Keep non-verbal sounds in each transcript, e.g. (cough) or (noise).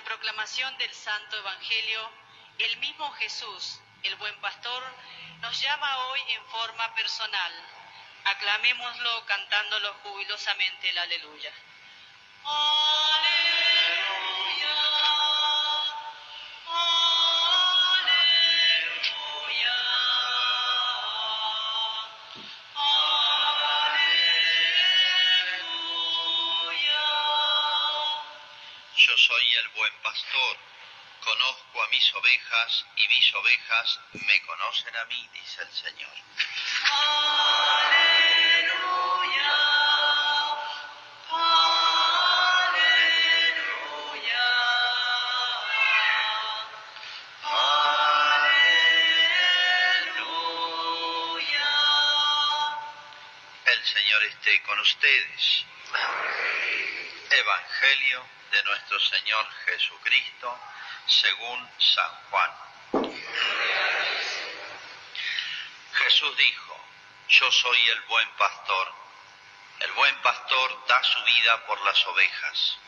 la proclamación del Santo Evangelio, el mismo Jesús, el buen pastor, nos llama hoy en forma personal. Aclamémoslo cantándolo jubilosamente el aleluya. Aleluya. Pastor, conozco a mis ovejas y mis ovejas me conocen a mí, dice el Señor. Aleluya. Aleluya. Aleluya. El Señor esté con ustedes. Evangelio de nuestro Señor Jesucristo según San Juan. Jesús dijo, yo soy el buen pastor. El buen pastor da su vida por las ovejas.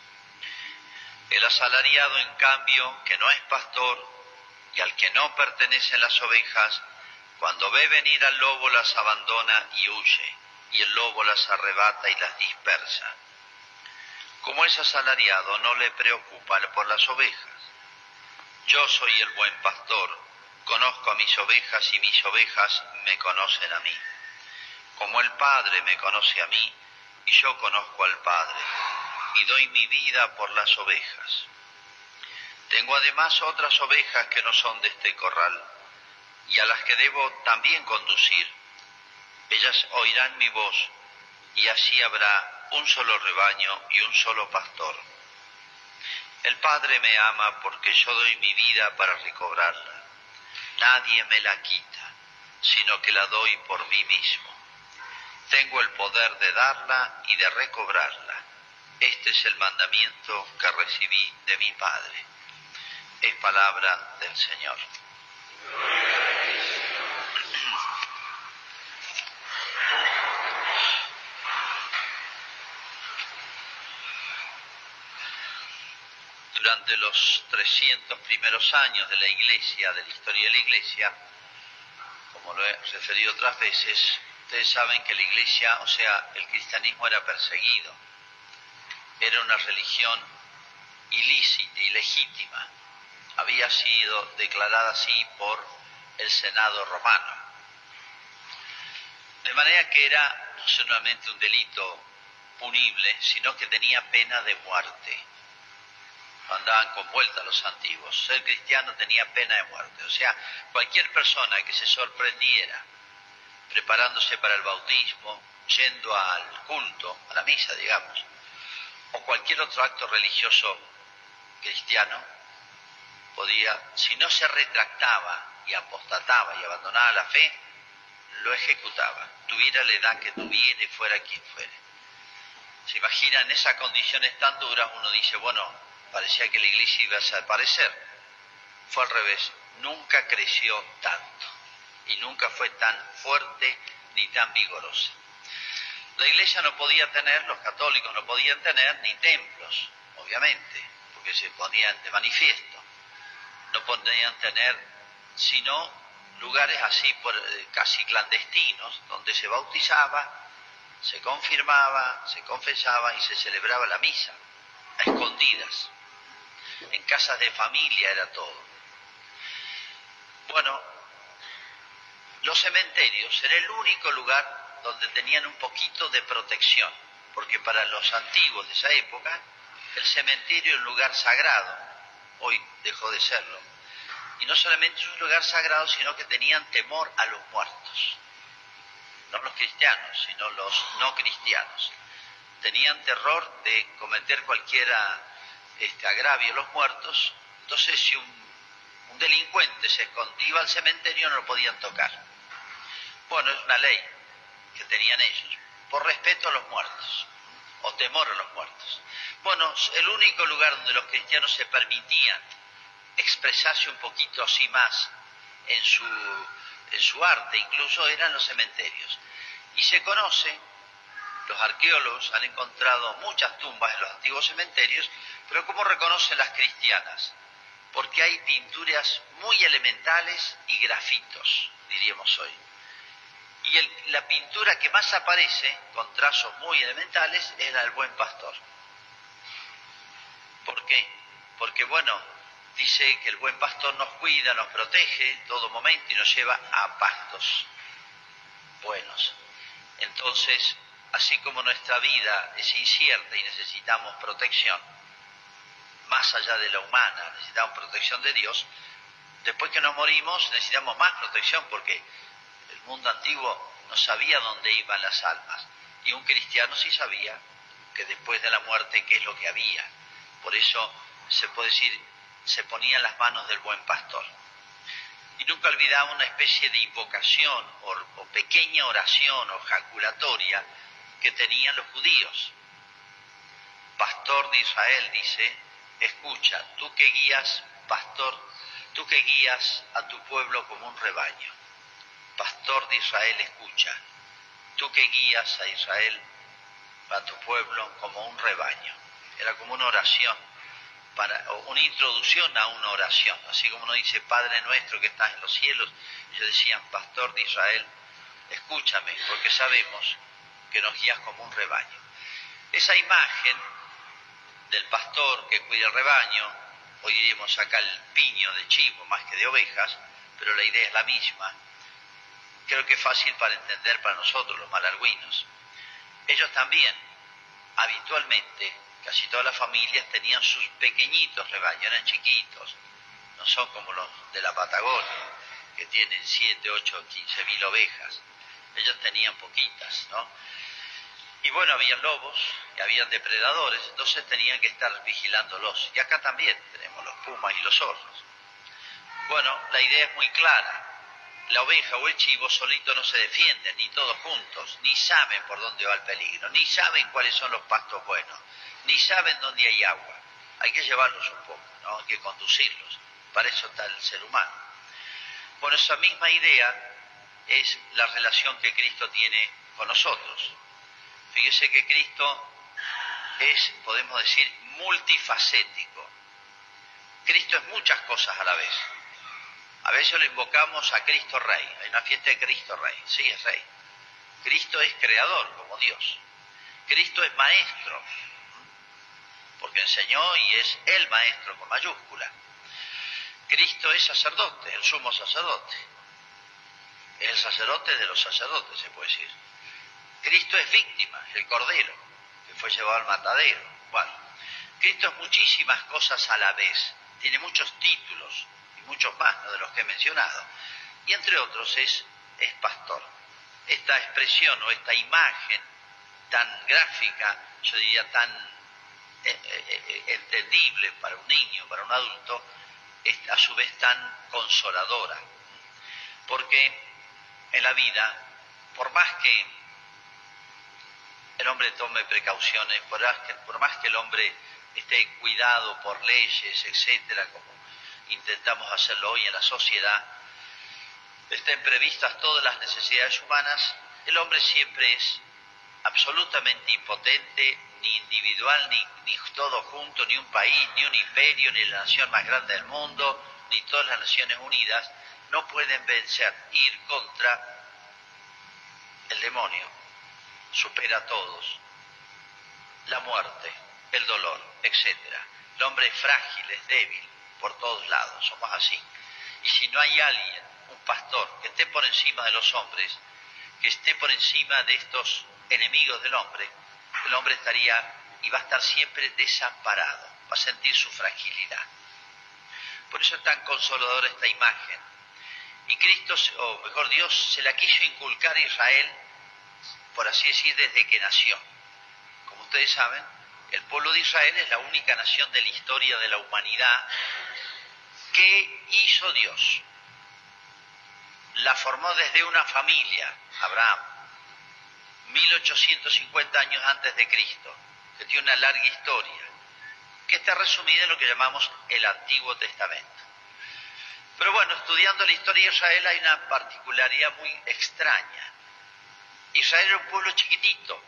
El asalariado, en cambio, que no es pastor y al que no pertenecen las ovejas, cuando ve venir al lobo las abandona y huye, y el lobo las arrebata y las dispersa. Como es asalariado, no le preocupa por las ovejas. Yo soy el buen pastor, conozco a mis ovejas y mis ovejas me conocen a mí. Como el Padre me conoce a mí y yo conozco al Padre y doy mi vida por las ovejas. Tengo además otras ovejas que no son de este corral y a las que debo también conducir. Ellas oirán mi voz y así habrá un solo rebaño y un solo pastor. El Padre me ama porque yo doy mi vida para recobrarla. Nadie me la quita, sino que la doy por mí mismo. Tengo el poder de darla y de recobrarla. Este es el mandamiento que recibí de mi Padre. Es palabra del Señor. Durante los 300 primeros años de la Iglesia, de la historia de la Iglesia, como lo he referido otras veces, ustedes saben que la Iglesia, o sea, el cristianismo era perseguido. Era una religión ilícita, ilegítima. Había sido declarada así por el Senado romano. De manera que era no solamente un delito punible, sino que tenía pena de muerte. Andaban con vuelta los antiguos. Ser cristiano tenía pena de muerte. O sea, cualquier persona que se sorprendiera preparándose para el bautismo, yendo al culto, a la misa, digamos, o cualquier otro acto religioso cristiano, podía, si no se retractaba y apostataba y abandonaba la fe, lo ejecutaba, tuviera la edad que tuviera y fuera quien fuera. ¿Se imaginan esas condiciones tan duras? Uno dice, bueno, parecía que la iglesia iba a desaparecer. Fue al revés, nunca creció tanto y nunca fue tan fuerte ni tan vigorosa. La iglesia no podía tener, los católicos no podían tener ni templos, obviamente, porque se ponían de manifiesto. No podían tener sino lugares así por, eh, casi clandestinos, donde se bautizaba, se confirmaba, se confesaba y se celebraba la misa, a escondidas. En casas de familia era todo. Bueno, los cementerios era el único lugar donde tenían un poquito de protección, porque para los antiguos de esa época el cementerio era un lugar sagrado, hoy dejó de serlo. Y no solamente es un lugar sagrado, sino que tenían temor a los muertos. No los cristianos, sino los no cristianos. Tenían terror de cometer cualquiera este, agravio a los muertos. Entonces, si un, delincuente se escondía al cementerio, no lo podían tocar. Bueno, es una ley que tenían ellos, por respeto a los muertos, o temor a los muertos. Bueno, el único lugar donde los cristianos se permitían expresarse un poquito así más en su, en su arte, incluso eran los cementerios. Y se conoce los arqueólogos han encontrado muchas tumbas en los antiguos cementerios, pero ¿cómo reconocen las cristianas? Porque hay pinturas muy elementales y grafitos, diríamos hoy. Y la pintura que más aparece, con trazos muy elementales, es la del buen pastor. ¿Por qué? Porque, bueno, dice que el buen pastor nos cuida, nos protege en todo momento y nos lleva a pastos buenos. Entonces, así como nuestra vida es incierta y necesitamos protección, más allá de la humana, necesitamos protección de Dios, después que nos morimos necesitamos más protección porque el mundo antiguo no sabía dónde iban las almas y un cristiano sí sabía que después de la muerte qué es lo que había. Por eso se puede decir, se ponía en las manos del buen pastor. Y nunca olvidaba una especie de invocación o, o pequeña oración o jaculatoria que tenían los judíos. Pastor de Israel dice, escucha, tú que guías, pastor, tú que guías a tu pueblo como un rebaño. Pastor de Israel, escucha, tú que guías a Israel, a tu pueblo como un rebaño. Era como una oración, para, una introducción a una oración. Así como uno dice, Padre nuestro que estás en los cielos, ellos decían, Pastor de Israel, escúchame, porque sabemos que nos guías como un rebaño. Esa imagen del pastor que cuida el rebaño, hoy diríamos acá el piño de chivo más que de ovejas, pero la idea es la misma, creo que es fácil para entender para nosotros los malarguinos. Ellos también, habitualmente, casi todas las familias tenían sus pequeñitos rebaños, eran chiquitos, no son como los de la Patagonia, que tienen 7, 8, 15 mil ovejas. Ellos tenían poquitas, ¿no? Y bueno, habían lobos y habían depredadores, entonces tenían que estar vigilándolos. Y acá también tenemos los pumas y los zorros. Bueno, la idea es muy clara. La oveja o el chivo solito no se defienden, ni todos juntos, ni saben por dónde va el peligro, ni saben cuáles son los pastos buenos, ni saben dónde hay agua. Hay que llevarlos un poco, ¿no? Hay que conducirlos. Para eso está el ser humano. Bueno, esa misma idea es la relación que Cristo tiene con nosotros. Fíjese que Cristo es, podemos decir, multifacético. Cristo es muchas cosas a la vez. A veces lo invocamos a Cristo Rey. Hay una fiesta de Cristo Rey. Sí, es Rey. Cristo es creador como Dios. Cristo es maestro, porque enseñó y es el maestro con mayúscula. Cristo es sacerdote, el sumo sacerdote. El sacerdote de los sacerdotes, se puede decir. Cristo es víctima, el cordero, que fue llevado al matadero. Bueno, Cristo es muchísimas cosas a la vez, tiene muchos títulos y muchos más de los que he mencionado. Y entre otros es, es pastor. Esta expresión o esta imagen tan gráfica, yo diría tan eh, eh, eh, entendible para un niño, para un adulto, es a su vez tan consoladora. Porque en la vida, por más que el hombre tome precauciones, por más, que, el hombre esté cuidado por leyes, etcétera, como intentamos hacerlo hoy en la sociedad, estén previstas todas las necesidades humanas, el hombre siempre es absolutamente impotente, ni individual, ni todo junto, ni un país, ni un imperio, ni la nación más grande del mundo, ni todas las Naciones Unidas, no pueden vencer, ir contra el demonio supera a todos. La muerte, el dolor, etc. El hombre es frágil, es débil, por todos lados, somos así. Y si no hay alguien, un pastor, que esté por encima de los hombres, que esté por encima de estos enemigos del hombre, el hombre estaría y va a estar siempre desamparado, va a sentir su fragilidad. Por eso es tan consoladora esta imagen. Y Cristo, o mejor Dios, se la quiso inculcar a Israel por así decir, desde que nació. Como ustedes saben, el pueblo de Israel es la única nación de la historia de la humanidad que hizo Dios. La formó desde una familia, Abraham, 1850 años antes de Cristo, que tiene una larga historia, que está resumida en lo que llamamos el Antiguo Testamento. Pero bueno, estudiando la historia de Israel hay una particularidad muy extraña. Israel era un pueblo chiquitito,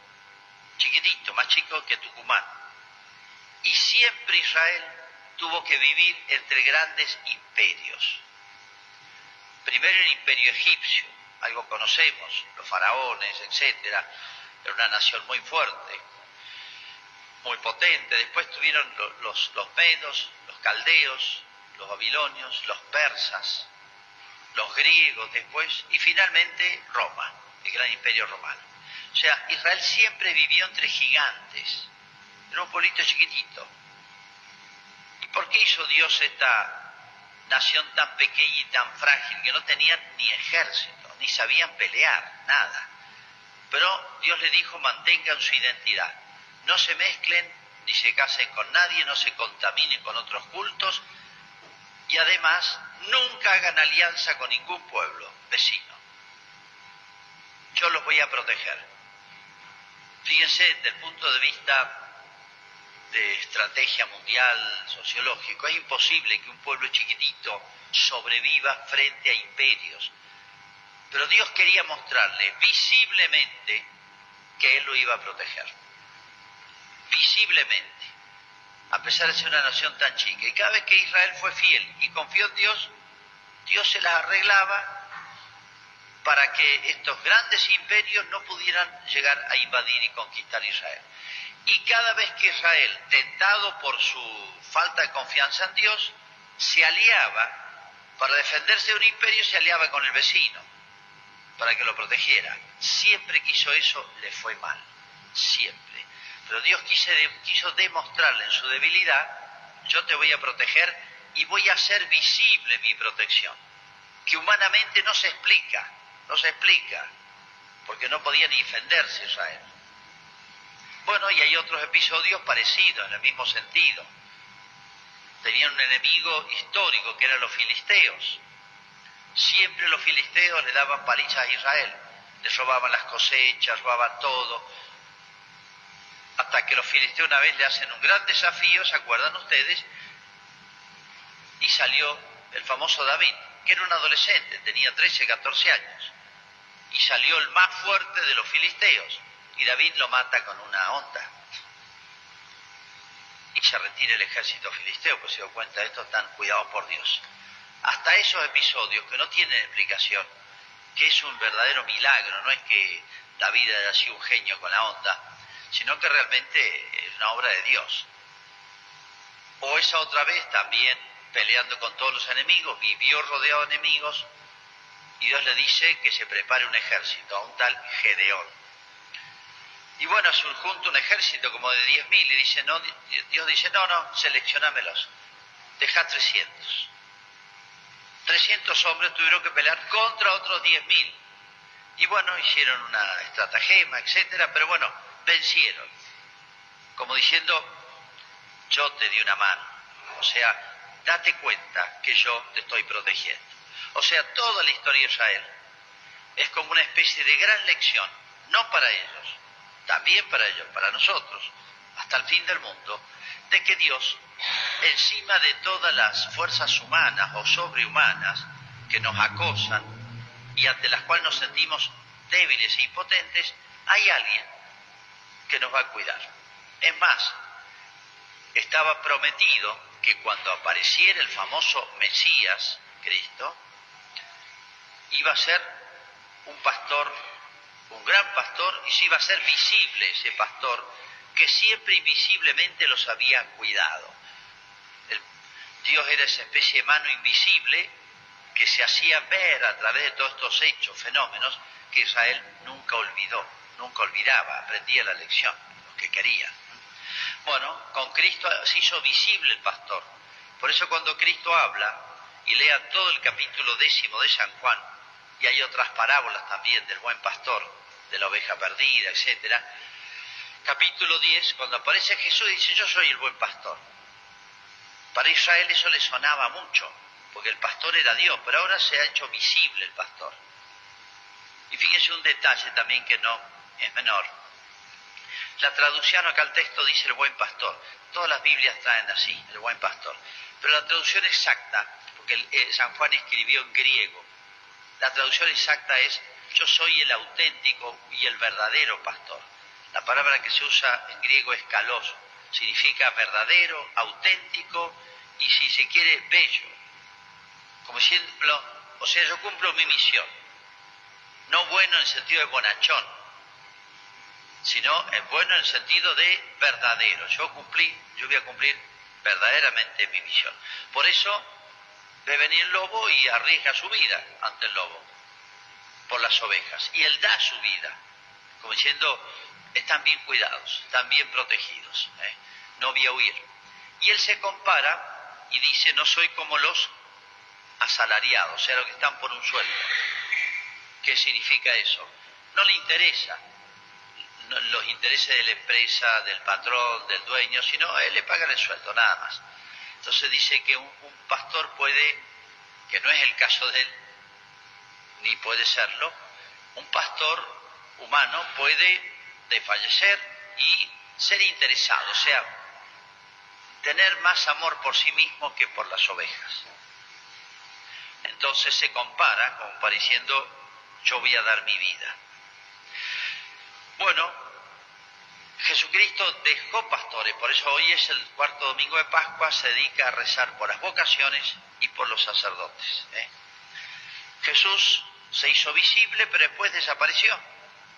chiquitito, más chico que Tucumán. Y siempre Israel tuvo que vivir entre grandes imperios. Primero el imperio egipcio, algo conocemos, los faraones, etcétera, era una nación muy fuerte, muy potente. Después tuvieron los, los medos, los caldeos, los babilonios, los persas, los griegos después, y finalmente Roma, el gran imperio romano. O sea, Israel siempre vivió entre gigantes, era un pueblito chiquitito. ¿Y por qué hizo Dios esta nación tan pequeña y tan frágil que no tenían ni ejército, ni sabían pelear, nada? Pero Dios le dijo, mantengan su identidad, no se mezclen ni se casen con nadie, no se contaminen con otros cultos y además nunca hagan alianza con ningún pueblo vecino. Yo los voy a proteger. Fíjense, desde el punto de vista de estrategia mundial, sociológico, es imposible que un pueblo chiquitito sobreviva frente a imperios. Pero Dios quería mostrarle visiblemente que Él lo iba a proteger. Visiblemente a pesar de ser una nación tan chica. Y cada vez que Israel fue fiel y confió en Dios, Dios se la arreglaba para que estos grandes imperios no pudieran llegar a invadir y conquistar Israel. Y cada vez que Israel, tentado por su falta de confianza en Dios, se aliaba, para defenderse de un imperio, se aliaba con el vecino, para que lo protegiera. Siempre que hizo eso, le fue mal. Siempre. Pero Dios quiso demostrarle en su debilidad, yo te voy a proteger y voy a hacer visible mi protección, que humanamente no se explica, no se explica, porque no podía ni defenderse Israel. Bueno, y hay otros episodios parecidos, en el mismo sentido. Tenían un enemigo histórico que eran los filisteos. Siempre los filisteos le daban palizas a Israel, les robaban las cosechas, robaban todo, hasta que los filisteos una vez le hacen un gran desafío, ¿se acuerdan ustedes? Y salió el famoso David, que era un adolescente, tenía 13, 14 años, y salió el más fuerte de los filisteos, y David lo mata con una onda. Y se retira el ejército filisteo, pues se dio cuenta de esto, están cuidados por Dios. Hasta esos episodios que no tienen explicación, que es un verdadero milagro, no es que David haya sido un genio con la onda, sino que realmente es una obra de Dios. O esa otra vez también peleando con todos los enemigos, vivió rodeado de enemigos y Dios le dice que se prepare un ejército, a un tal Gedeón. Y bueno, se junta un ejército como de 10.000 y dice, no, Dios dice, no, no, seleccionámelos, deja 300. 300 hombres tuvieron que pelear contra otros 10.000. Y bueno, hicieron una estratagema, etcétera, pero bueno, vencieron, como diciendo, yo te di una mano, o sea, date cuenta que yo te estoy protegiendo. O sea, toda la historia de Israel es como una especie de gran lección, no para ellos, también para ellos, para nosotros, hasta el fin del mundo, de que Dios, encima de todas las fuerzas humanas o sobrehumanas que nos acosan y ante las cuales nos sentimos débiles e impotentes, hay alguien que nos va a cuidar. Es más, estaba prometido que cuando apareciera el famoso Mesías, Cristo, iba a ser un pastor, un gran pastor, y se iba a ser visible ese pastor que siempre invisiblemente los había cuidado. Dios era esa especie de mano invisible que se hacía ver a través de todos estos hechos, fenómenos, que Israel nunca olvidó nunca olvidaba, aprendía la lección, lo que quería. Bueno, con Cristo se hizo visible el pastor. Por eso cuando Cristo habla, y lea todo el capítulo décimo de San Juan, y hay otras parábolas también del buen pastor, de la oveja perdida, etcétera, capítulo 10, cuando aparece Jesús dice, yo soy el buen pastor. Para Israel eso le sonaba mucho, porque el pastor era Dios, pero ahora se ha hecho visible el pastor. Y fíjense un detalle también que no es menor. La traducción acá al texto dice el buen pastor. Todas las Biblias traen así, el buen pastor. Pero la traducción exacta, porque eh, San Juan escribió en griego, la traducción exacta es yo soy el auténtico y el verdadero pastor. La palabra que se usa en griego es kalos, significa verdadero, auténtico y si se quiere bello. Como ejemplo, o sea, yo cumplo mi misión. No bueno en sentido de bonachón, sino es bueno en el sentido de verdadero. Yo cumplí, yo voy a cumplir verdaderamente mi misión. Por eso ve venir el lobo y arriesga su vida ante el lobo, por las ovejas. Y él da su vida, como diciendo, están bien cuidados, están bien protegidos, ¿eh? no voy a huir. Y él se compara y dice, no soy como los asalariados, o sea, los que están por un sueldo. ¿Qué significa eso? No le interesa los intereses de la empresa, del patrón, del dueño, sino a él le pagan el sueldo, nada más. Entonces dice que un, pastor puede, que no es el caso de él, ni puede serlo, un pastor humano puede desfallecer y ser interesado, o sea, tener más amor por sí mismo que por las ovejas. Entonces se compara como pareciendo yo voy a dar mi vida. Bueno, Jesucristo dejó pastores, por eso hoy es el cuarto domingo de Pascua, se dedica a rezar por las vocaciones y por los sacerdotes. ¿eh? Jesús se hizo visible, pero después desapareció,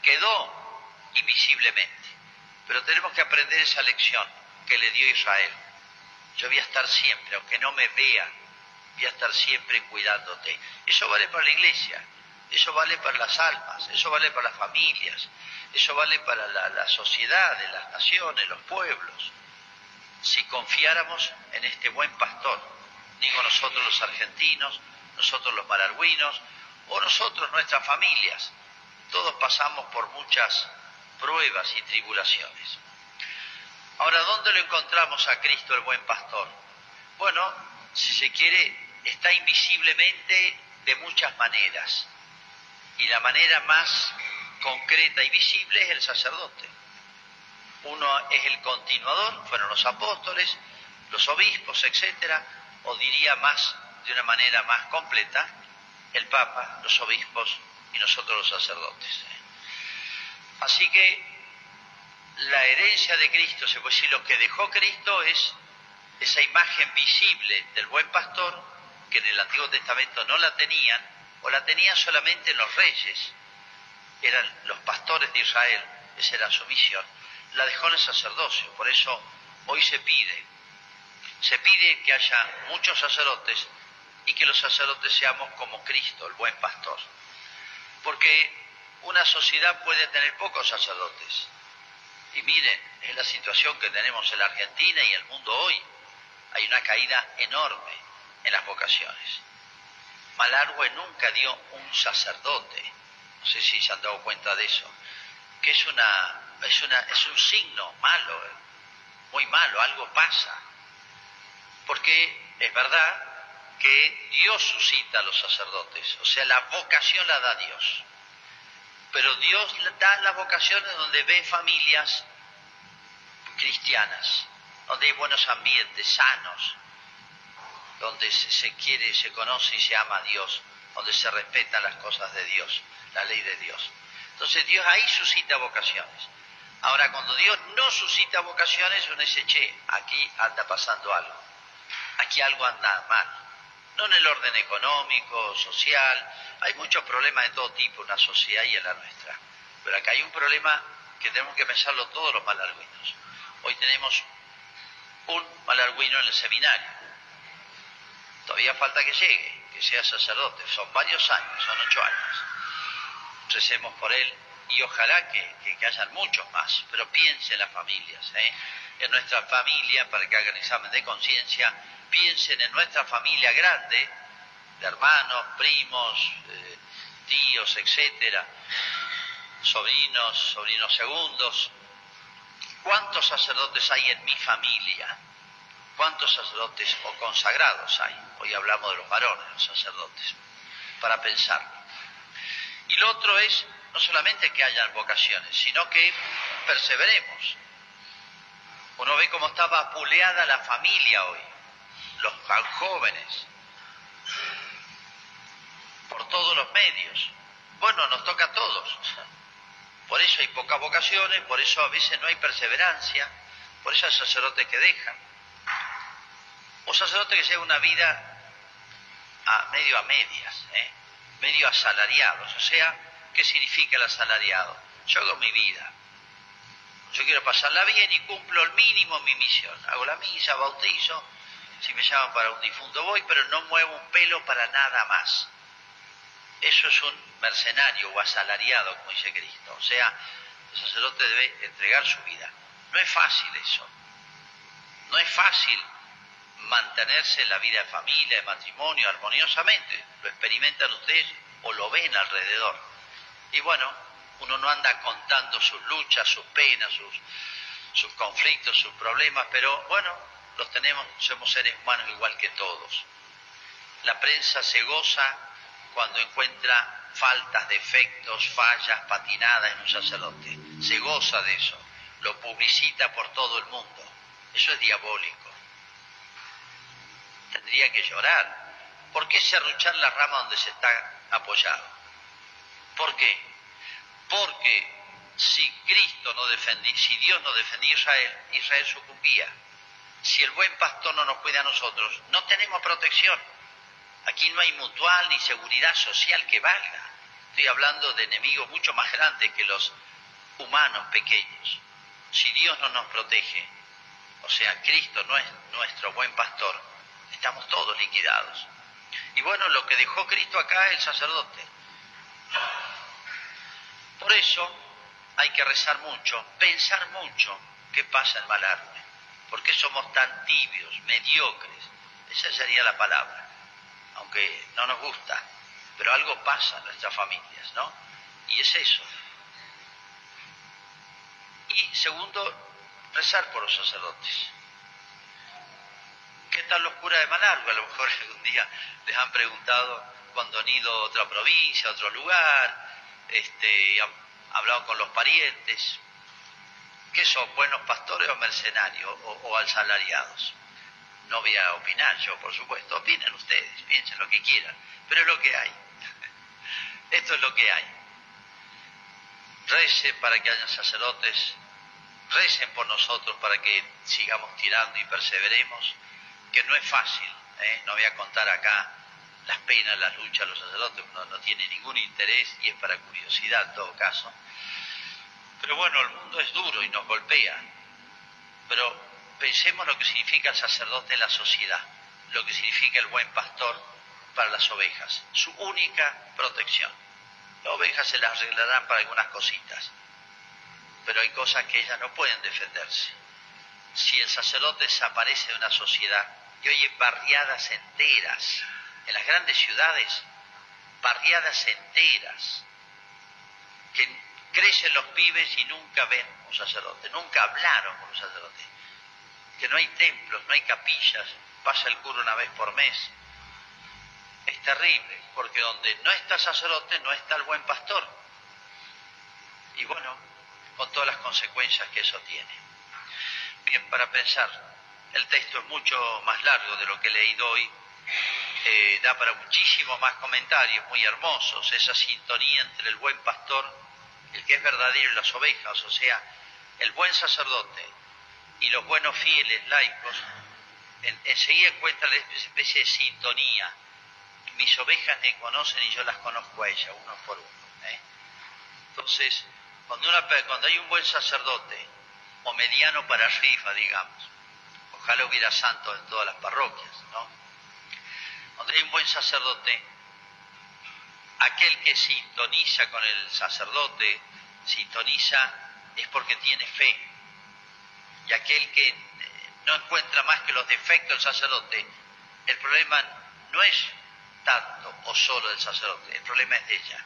quedó invisiblemente. Pero tenemos que aprender esa lección que le dio Israel. Yo voy a estar siempre, aunque no me vea, voy a estar siempre cuidándote. Eso vale para la iglesia, eso vale para las almas, eso vale para las familias, eso vale para la, sociedad, de las naciones, los pueblos. Si confiáramos en este buen pastor, digo nosotros los argentinos, nosotros los mararguinos, o nosotros nuestras familias, todos pasamos por muchas pruebas y tribulaciones. Ahora, ¿dónde lo encontramos a Cristo el buen pastor? Bueno, si se quiere, está invisiblemente de muchas maneras. Y la manera más concreta y visible es el sacerdote. Uno es el continuador, fueron los apóstoles, los obispos, etcétera, o diría más, de una manera más completa, el Papa, los obispos y nosotros los sacerdotes. Así que la herencia de Cristo, se puede decir, lo que dejó Cristo es esa imagen visible del buen pastor, que en el Antiguo Testamento no la tenían, o la tenían solamente los reyes, eran los pastores de Israel, esa era su misión, la dejó en el sacerdocio, por eso hoy se pide, se pide que haya muchos sacerdotes y que los sacerdotes seamos como Cristo, el buen pastor, porque una sociedad puede tener pocos sacerdotes, y miren, es la situación que tenemos en la Argentina y en el mundo hoy, hay una caída enorme en las vocaciones. Malargüe nunca dio un sacerdote, no sé si se han dado cuenta de eso, que es, una, es, es un signo malo, eh, muy malo, algo pasa. Porque es verdad que Dios suscita a los sacerdotes, o sea, la vocación la da Dios. Pero Dios da las vocaciones donde ve familias cristianas, donde hay buenos ambientes, sanos, donde se quiere, se conoce y se ama a Dios, donde se respetan las cosas de Dios la ley de Dios. Entonces Dios ahí suscita vocaciones. Ahora, cuando Dios no suscita vocaciones, uno dice, che, aquí anda pasando algo. Aquí algo anda mal. No en el orden económico, social. Hay muchos problemas de todo tipo en la sociedad y en la nuestra. Pero acá hay un problema que tenemos que pensarlo todos los malarguinos. Hoy tenemos un malarguino en el seminario. Todavía falta que llegue, que sea sacerdote. Son varios años, son ocho años recemos por él y ojalá que, que, hayan muchos más, pero piensen en las familias, ¿eh? en nuestra familia, para que hagan examen de conciencia, piensen en nuestra familia grande, de hermanos, primos, eh, tíos, etcétera, sobrinos, sobrinos segundos. ¿Cuántos sacerdotes hay en mi familia? ¿Cuántos sacerdotes o consagrados hay? Hoy hablamos de los varones, los sacerdotes, para pensar. Y lo otro es no solamente que hayan vocaciones, sino que perseveremos. Uno ve cómo está vapuleada la familia hoy, los jóvenes, por todos los medios. Bueno, nos toca a todos. Por eso hay pocas vocaciones, por eso a veces no hay perseverancia, por eso hay sacerdotes que dejan. O sacerdotes que llevan una vida a medio a medias, ¿eh? medio asalariados. O sea, ¿qué significa el asalariado? Yo hago mi vida. Yo quiero pasarla bien y cumplo el mínimo mi misión. Hago la misa, bautizo, si me llaman para un difunto voy, pero no muevo un pelo para nada más. Eso es un mercenario o asalariado, como dice Cristo. O sea, el sacerdote debe entregar su vida. No es fácil eso. No es fácil mantenerse en la vida de familia, de matrimonio, armoniosamente. Lo experimentan ustedes o lo ven alrededor. Y bueno, uno no anda contando sus luchas, sus penas, sus, sus conflictos, sus problemas, pero bueno, los tenemos, somos seres humanos igual que todos. La prensa se goza cuando encuentra faltas, defectos, fallas, patinadas en un sacerdote. Se goza de eso, lo publicita por todo el mundo. Eso es diabólico. Tendría que llorar. ¿Por qué serruchar la rama donde se está apoyado? ¿Por qué? Porque si Cristo no defendía, si Dios no defendía a Israel, Israel sucumbía si el buen pastor no nos cuida a nosotros, no tenemos protección. Aquí no hay mutual ni seguridad social que valga. Estoy hablando de enemigos mucho más grandes que los humanos pequeños. Si Dios no nos protege, o sea, Cristo no es nuestro buen pastor, estamos todos liquidados. Y bueno, lo que dejó Cristo acá es el sacerdote. Por eso hay que rezar mucho, pensar mucho qué pasa en Malarme. ¿Por qué somos tan tibios, mediocres? Esa sería la palabra, aunque no nos gusta, pero algo pasa en nuestras familias, ¿no? Y es eso. Y segundo, rezar por los sacerdotes. ¿Qué tal los curas de Malargo? A lo mejor (laughs) algún día les han preguntado cuando han ido a otra provincia, a otro lugar, este, han hablado con los parientes, ¿Qué son buenos pastores o mercenarios o, asalariados? No voy a opinar yo, por supuesto. Opinen ustedes, piensen lo que quieran. Pero es lo que hay. (laughs) Esto es lo que hay. Recen para que haya sacerdotes. Recen por nosotros para que sigamos tirando y perseveremos. Que no es fácil. ¿eh? No voy a contar acá las penas, las luchas, los sacerdotes. No, no tiene ningún interés y es para curiosidad en todo caso pero bueno, el mundo es duro y nos golpea. Pero pensemos lo que significa el sacerdote en la sociedad, lo que significa el buen pastor para las ovejas, su única protección. Las ovejas se las arreglarán para algunas cositas, pero hay cosas que ellas no pueden defenderse. Si el sacerdote desaparece de una sociedad, y hoy hay barriadas enteras, en las grandes ciudades, barriadas enteras, que crecen los pibes y nunca ven un sacerdote, nunca hablaron con un sacerdote. Que no hay templos, no hay capillas, pasa el cura una vez por mes. Es terrible, porque donde no está sacerdote no está el buen pastor. Y bueno, con todas las consecuencias que eso tiene. Bien, para pensar, el texto es mucho más largo de lo que he leído hoy, eh, da para muchísimos más comentarios muy hermosos, esa sintonía entre el buen pastor el que es verdadero y las ovejas, o sea, el buen sacerdote y los buenos fieles laicos, enseguida encuentran esa especie de sintonía. Mis ovejas me conocen y yo las conozco a ellas, uno por uno. ¿eh? Entonces, cuando, cuando hay un buen sacerdote, o mediano para arriba, digamos, ojalá hubiera santos en todas las parroquias, ¿no? Cuando hay un buen sacerdote, aquel que sintoniza con el sacerdote, sintoniza es porque tiene fe. Y aquel que no encuentra más que los defectos del sacerdote, el problema no es tanto o solo del sacerdote, el problema es de ella.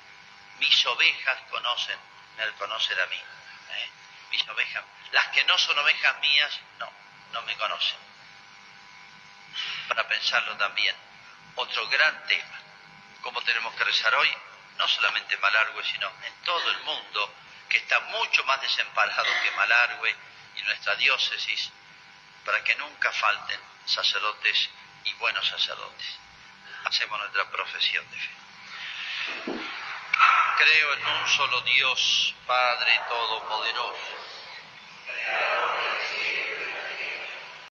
Mis ovejas conocen, me conocen a mí. ¿eh? Mis ovejas, las que no son ovejas mías, no, no me conocen. Para pensarlo también, otro gran tema cómo tenemos que rezar hoy, no solamente en Malargüe, sino en todo el mundo, que está mucho más desemparado que Malargüe y nuestra diócesis, para que nunca falten sacerdotes y buenos sacerdotes. Hacemos nuestra profesión de fe. Creo en un solo Dios, Padre Todopoderoso. Yeah.